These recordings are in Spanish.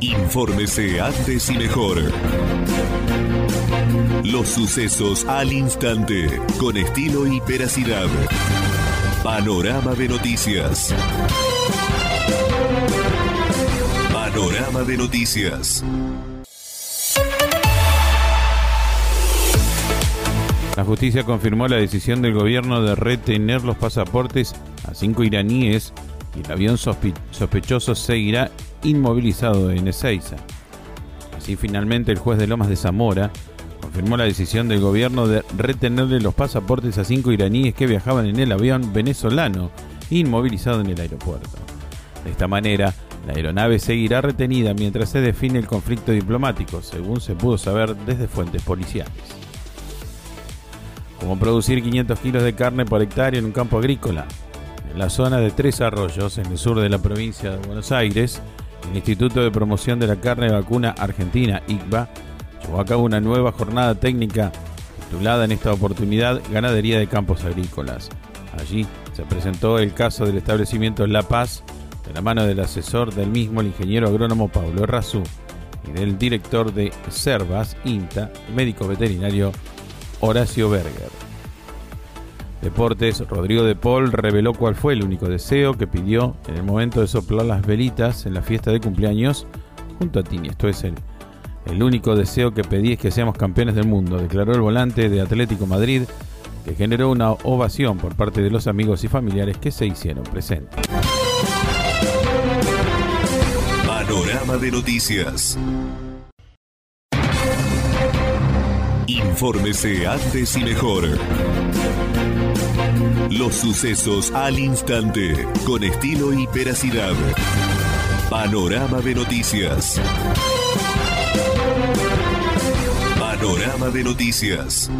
Infórmese antes y mejor. Los sucesos al instante, con estilo y veracidad. Panorama de noticias. Panorama de noticias. La justicia confirmó la decisión del gobierno de retener los pasaportes a cinco iraníes y el avión sospechoso seguirá inmovilizado en Ezeiza. Así finalmente el juez de Lomas de Zamora confirmó la decisión del gobierno de retenerle los pasaportes a cinco iraníes que viajaban en el avión venezolano inmovilizado en el aeropuerto. De esta manera, la aeronave seguirá retenida mientras se define el conflicto diplomático, según se pudo saber desde fuentes policiales. Como producir 500 kilos de carne por hectárea en un campo agrícola. En la zona de Tres Arroyos, en el sur de la provincia de Buenos Aires, el Instituto de Promoción de la Carne Vacuna Argentina, ICVA, llevó a cabo una nueva jornada técnica titulada en esta oportunidad Ganadería de Campos Agrícolas. Allí se presentó el caso del establecimiento La Paz, de la mano del asesor del mismo, el ingeniero agrónomo Pablo Razú, y del director de Cervas, INTA, médico veterinario Horacio Berger. Deportes, Rodrigo de Paul reveló cuál fue el único deseo que pidió en el momento de soplar las velitas en la fiesta de cumpleaños junto a Tini. Esto es el, el único deseo que pedí es que seamos campeones del mundo, declaró el volante de Atlético Madrid, que generó una ovación por parte de los amigos y familiares que se hicieron presentes. Panorama de noticias. Infórmese antes y mejor. Los sucesos al instante, con estilo y veracidad. Panorama de noticias. Panorama de noticias.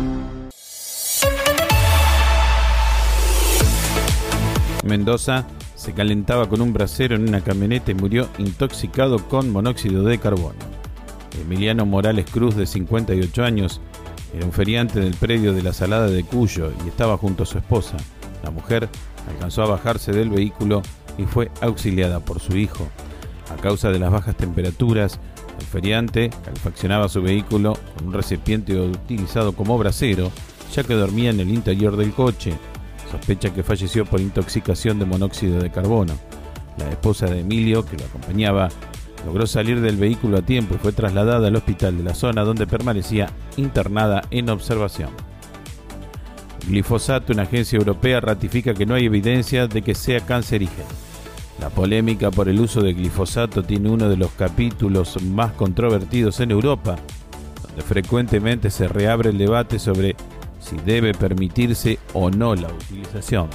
Mendoza se calentaba con un brasero en una camioneta y murió intoxicado con monóxido de carbono. Emiliano Morales Cruz, de 58 años, era un feriante del predio de la Salada de Cuyo y estaba junto a su esposa. La mujer alcanzó a bajarse del vehículo y fue auxiliada por su hijo. A causa de las bajas temperaturas, el feriante calefaccionaba su vehículo con un recipiente utilizado como brasero, ya que dormía en el interior del coche. Sospecha que falleció por intoxicación de monóxido de carbono. La esposa de Emilio, que lo acompañaba, logró salir del vehículo a tiempo y fue trasladada al hospital de la zona donde permanecía internada en observación. Glifosato, una agencia europea, ratifica que no hay evidencia de que sea cancerígeno. La polémica por el uso de glifosato tiene uno de los capítulos más controvertidos en Europa, donde frecuentemente se reabre el debate sobre si debe permitirse o no la utilización.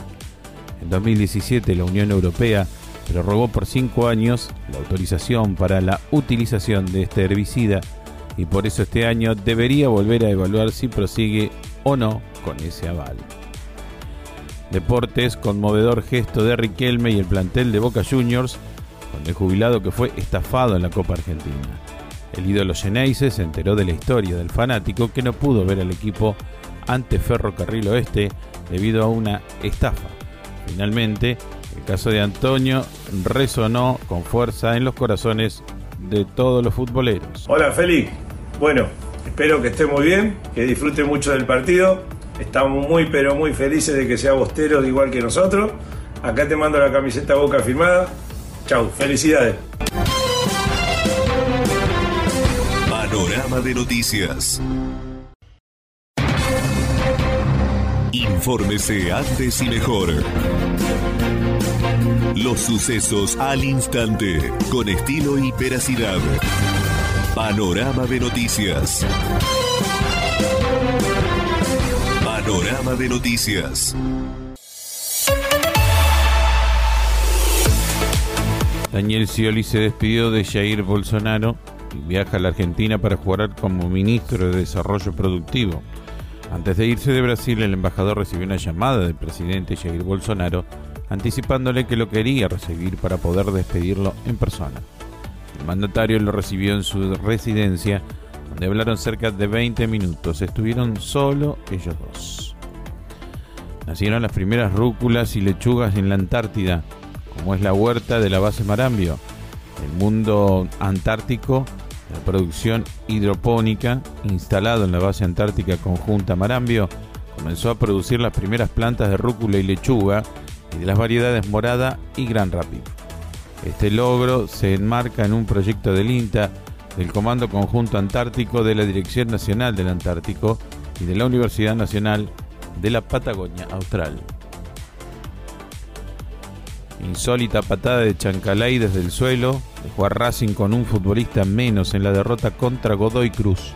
En 2017 la Unión Europea prorrogó por cinco años la autorización para la utilización de este herbicida y por eso este año debería volver a evaluar si prosigue o no con ese aval. Deportes, conmovedor gesto de Riquelme y el plantel de Boca Juniors, con el jubilado que fue estafado en la Copa Argentina. El ídolo Geneise se enteró de la historia del fanático que no pudo ver al equipo ante Ferrocarril Oeste debido a una estafa. Finalmente, el caso de Antonio resonó con fuerza en los corazones de todos los futboleros. Hola Félix, bueno, espero que esté muy bien, que disfrute mucho del partido. Estamos muy pero muy felices de que sea Bostero igual que nosotros. Acá te mando la camiseta Boca firmada. Chau, felicidades. Panorama de noticias. Infórmese antes y mejor. Los sucesos al instante, con estilo y veracidad. Panorama de noticias. Panorama de noticias. Daniel Scioli se despidió de Jair Bolsonaro y viaja a la Argentina para jugar como ministro de Desarrollo Productivo. Antes de irse de Brasil, el embajador recibió una llamada del presidente Jair Bolsonaro anticipándole que lo quería recibir para poder despedirlo en persona. Mandatario lo recibió en su residencia, donde hablaron cerca de 20 minutos. Estuvieron solo ellos dos. Nacieron las primeras rúculas y lechugas en la Antártida, como es la huerta de la base Marambio. El mundo antártico, la producción hidropónica instalado en la base antártica conjunta Marambio, comenzó a producir las primeras plantas de rúcula y lechuga y de las variedades morada y gran rápido. Este logro se enmarca en un proyecto del INTA, del Comando Conjunto Antártico de la Dirección Nacional del Antártico y de la Universidad Nacional de la Patagonia Austral. Insólita patada de Chancalay desde el suelo dejó a Racing con un futbolista menos en la derrota contra Godoy Cruz.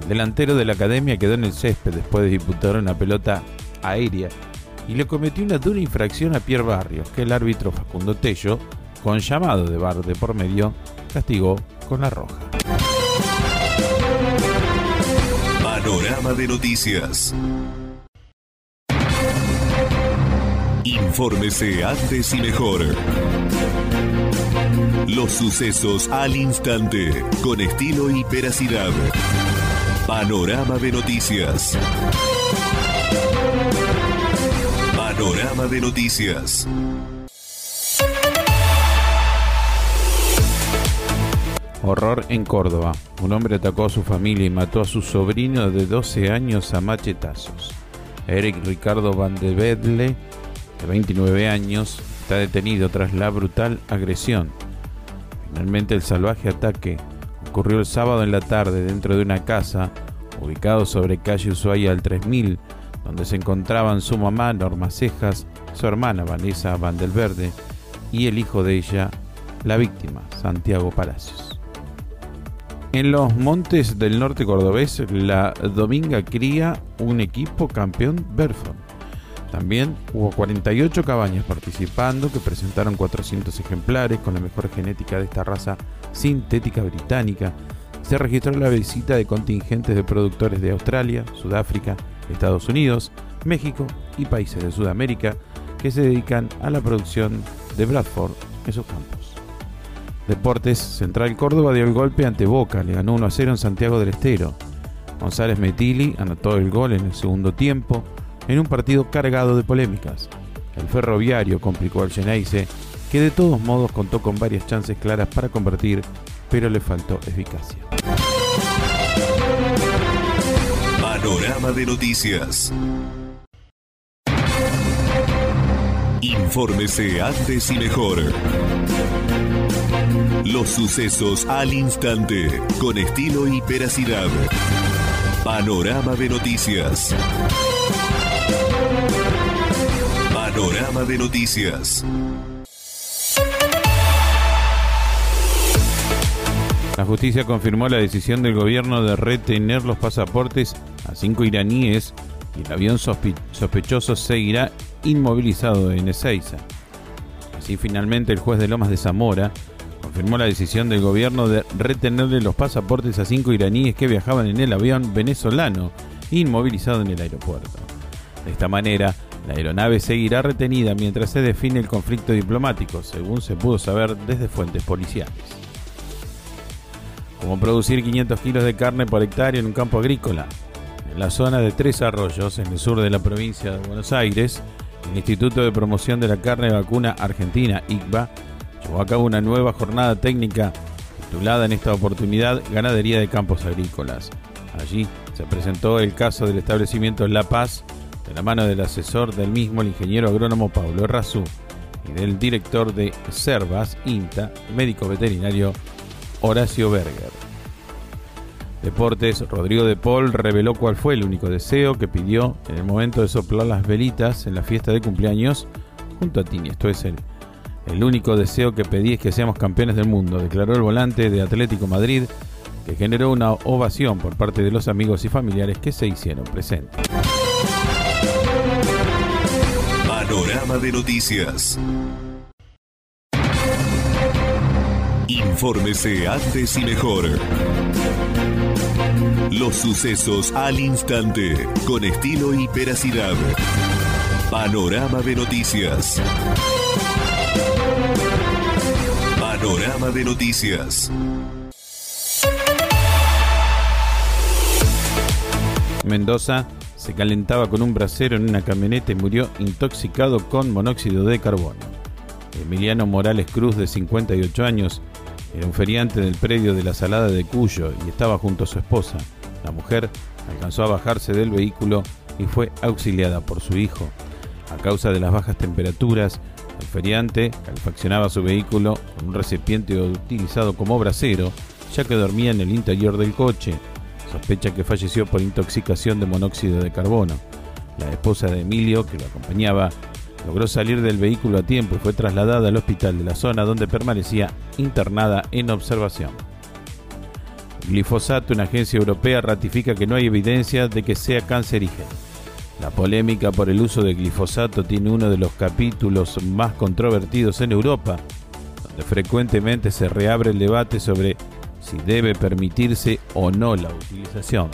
El delantero de la academia quedó en el césped después de disputar una pelota aérea y le cometió una dura infracción a Pierre Barrios, que el árbitro Facundo Tello, con llamado de bar de por medio, castigó con la roja. Panorama de noticias. Infórmese antes y mejor. Los sucesos al instante, con estilo y veracidad. Panorama de noticias. Panorama de noticias. Horror en Córdoba. Un hombre atacó a su familia y mató a su sobrino de 12 años a machetazos. Eric Ricardo Van de Bedle, de 29 años, está detenido tras la brutal agresión. Finalmente el salvaje ataque ocurrió el sábado en la tarde dentro de una casa ubicado sobre calle Ushuaia al 3000, donde se encontraban su mamá Norma Cejas, su hermana Vanessa Vandelverde y el hijo de ella, la víctima, Santiago Palacios. En los montes del norte cordobés, la Dominga cría un equipo campeón Berfon. También hubo 48 cabañas participando que presentaron 400 ejemplares con la mejor genética de esta raza sintética británica. Se registró la visita de contingentes de productores de Australia, Sudáfrica, Estados Unidos, México y países de Sudamérica que se dedican a la producción de Bradford en sus campos. Deportes Central Córdoba dio el golpe ante Boca, le ganó 1 a 0 en Santiago del Estero. González Metili anotó el gol en el segundo tiempo en un partido cargado de polémicas. El ferroviario complicó al Geneise, que de todos modos contó con varias chances claras para convertir, pero le faltó eficacia. Panorama de noticias. Infórmese antes y mejor. Los sucesos al instante, con estilo y veracidad. Panorama de noticias. Panorama de noticias. La justicia confirmó la decisión del gobierno de retener los pasaportes a cinco iraníes y el avión sospechoso seguirá inmovilizado en Ezeiza. Así finalmente el juez de Lomas de Zamora confirmó la decisión del gobierno de retenerle los pasaportes a cinco iraníes que viajaban en el avión venezolano inmovilizado en el aeropuerto. De esta manera, la aeronave seguirá retenida mientras se define el conflicto diplomático, según se pudo saber desde fuentes policiales. Como producir 500 kilos de carne por hectárea en un campo agrícola. En la zona de Tres Arroyos, en el sur de la provincia de Buenos Aires, el Instituto de Promoción de la Carne Vacuna Argentina, ICVA, llevó a cabo una nueva jornada técnica titulada en esta oportunidad Ganadería de Campos Agrícolas. Allí se presentó el caso del establecimiento La Paz de la mano del asesor del mismo, el ingeniero agrónomo Pablo Errazú, y del director de Cervas, INTA, médico veterinario Horacio Berger. Deportes, Rodrigo de Paul reveló cuál fue el único deseo que pidió en el momento de soplar las velitas en la fiesta de cumpleaños junto a Tini. Esto es el, el único deseo que pedí es que seamos campeones del mundo, declaró el volante de Atlético Madrid, que generó una ovación por parte de los amigos y familiares que se hicieron presentes. Panorama de noticias. Infórmese antes y mejor. Los sucesos al instante, con estilo y veracidad. Panorama de noticias. Panorama de noticias. Mendoza se calentaba con un brasero en una camioneta y murió intoxicado con monóxido de carbono. Emiliano Morales Cruz, de 58 años, era un feriante del predio de la Salada de Cuyo y estaba junto a su esposa. La mujer alcanzó a bajarse del vehículo y fue auxiliada por su hijo. A causa de las bajas temperaturas, el feriante calefaccionaba su vehículo con un recipiente utilizado como brasero, ya que dormía en el interior del coche. Sospecha que falleció por intoxicación de monóxido de carbono. La esposa de Emilio, que lo acompañaba, logró salir del vehículo a tiempo y fue trasladada al hospital de la zona donde permanecía internada en observación. Glifosato, una agencia europea, ratifica que no hay evidencia de que sea cancerígeno. La polémica por el uso de glifosato tiene uno de los capítulos más controvertidos en Europa, donde frecuentemente se reabre el debate sobre si debe permitirse o no la utilización.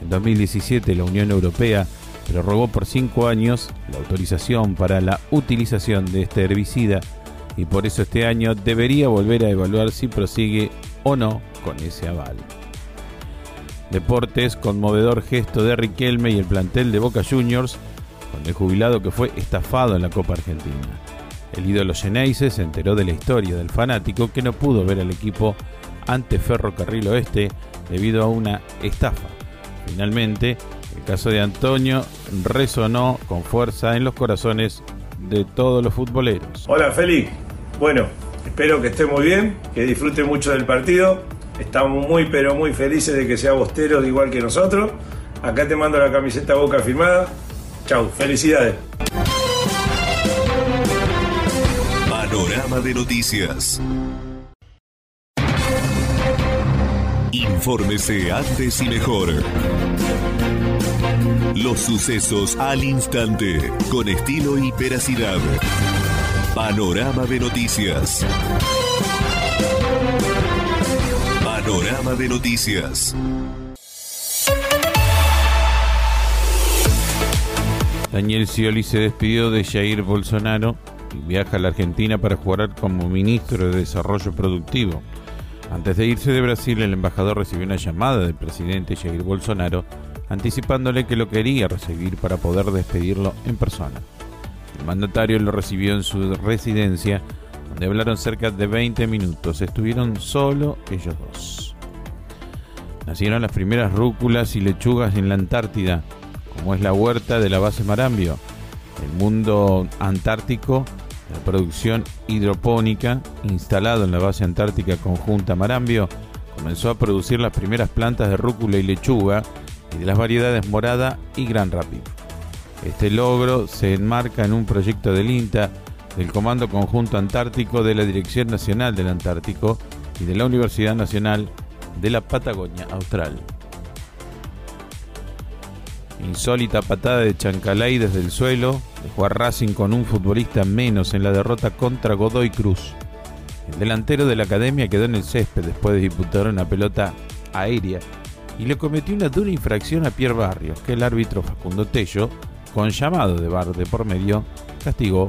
En 2017 la Unión Europea prorrogó por cinco años la autorización para la utilización de este herbicida y por eso este año debería volver a evaluar si prosigue o no con ese aval. Deportes, conmovedor gesto de Riquelme y el plantel de Boca Juniors con el jubilado que fue estafado en la Copa Argentina. El ídolo Geneise se enteró de la historia del fanático que no pudo ver al equipo ante Ferrocarril Oeste debido a una estafa. Finalmente, el caso de Antonio resonó con fuerza en los corazones de todos los futboleros. Hola Félix, bueno, espero que esté muy bien, que disfrute mucho del partido. Estamos muy pero muy felices de que sea Bostero igual que nosotros. Acá te mando la camiseta Boca firmada. Chau, felicidades. Panorama de noticias. Infórmese antes y mejor. Los sucesos al instante, con estilo y veracidad. Panorama de noticias. Panorama de noticias. Daniel Scioli se despidió de Jair Bolsonaro y viaja a la Argentina para jugar como ministro de Desarrollo Productivo. Antes de irse de Brasil, el embajador recibió una llamada del presidente Jair Bolsonaro anticipándole que lo quería recibir para poder despedirlo en persona. El mandatario lo recibió en su residencia, donde hablaron cerca de 20 minutos. Estuvieron solo ellos dos. Nacieron las primeras rúculas y lechugas en la Antártida, como es la huerta de la base Marambio. El mundo antártico, la producción hidropónica, instalado en la base antártica conjunta Marambio, comenzó a producir las primeras plantas de rúcula y lechuga y de las variedades morada y gran rápido. Este logro se enmarca en un proyecto del INTA, del Comando Conjunto Antártico de la Dirección Nacional del Antártico y de la Universidad Nacional de la Patagonia Austral. Insólita patada de Chancalay desde el suelo dejó a Racing con un futbolista menos en la derrota contra Godoy Cruz. El delantero de la academia quedó en el césped después de disputar una pelota aérea y le cometió una dura infracción a Pierre Barrios, que el árbitro Facundo Tello, con llamado de bar de por medio, castigó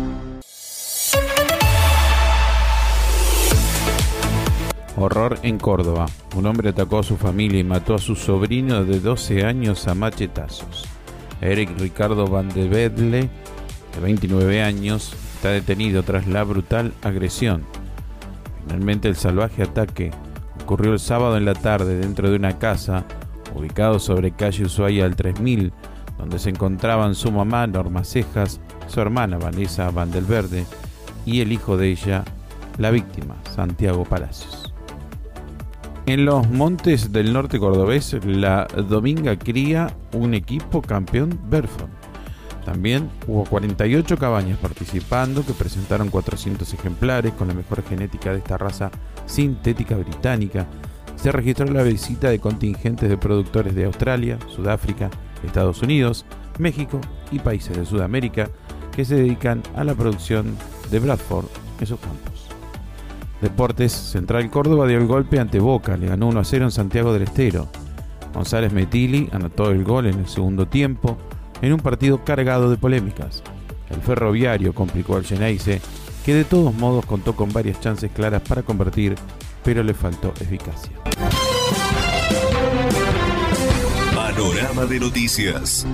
Horror en Córdoba. Un hombre atacó a su familia y mató a su sobrino de 12 años a machetazos. Eric Ricardo Van de Bedle, de 29 años, está detenido tras la brutal agresión. Finalmente el salvaje ataque ocurrió el sábado en la tarde dentro de una casa ubicado sobre calle Ushuaia al 3000 donde se encontraban su mamá Norma Cejas, su hermana Vanessa Vandelverde y el hijo de ella, la víctima, Santiago Palacios. En los montes del norte cordobés, la Dominga cría un equipo campeón Berfon. También hubo 48 cabañas participando que presentaron 400 ejemplares con la mejor genética de esta raza sintética británica. Se registró la visita de contingentes de productores de Australia, Sudáfrica, Estados Unidos, México y países de Sudamérica que se dedican a la producción de Bradford en sus campos. Deportes Central Córdoba dio el golpe ante Boca, le ganó 1 a 0 en Santiago del Estero. González Metili anotó el gol en el segundo tiempo en un partido cargado de polémicas. El ferroviario complicó al Geneise, que de todos modos contó con varias chances claras para convertir, pero le faltó eficacia. Panorama de noticias.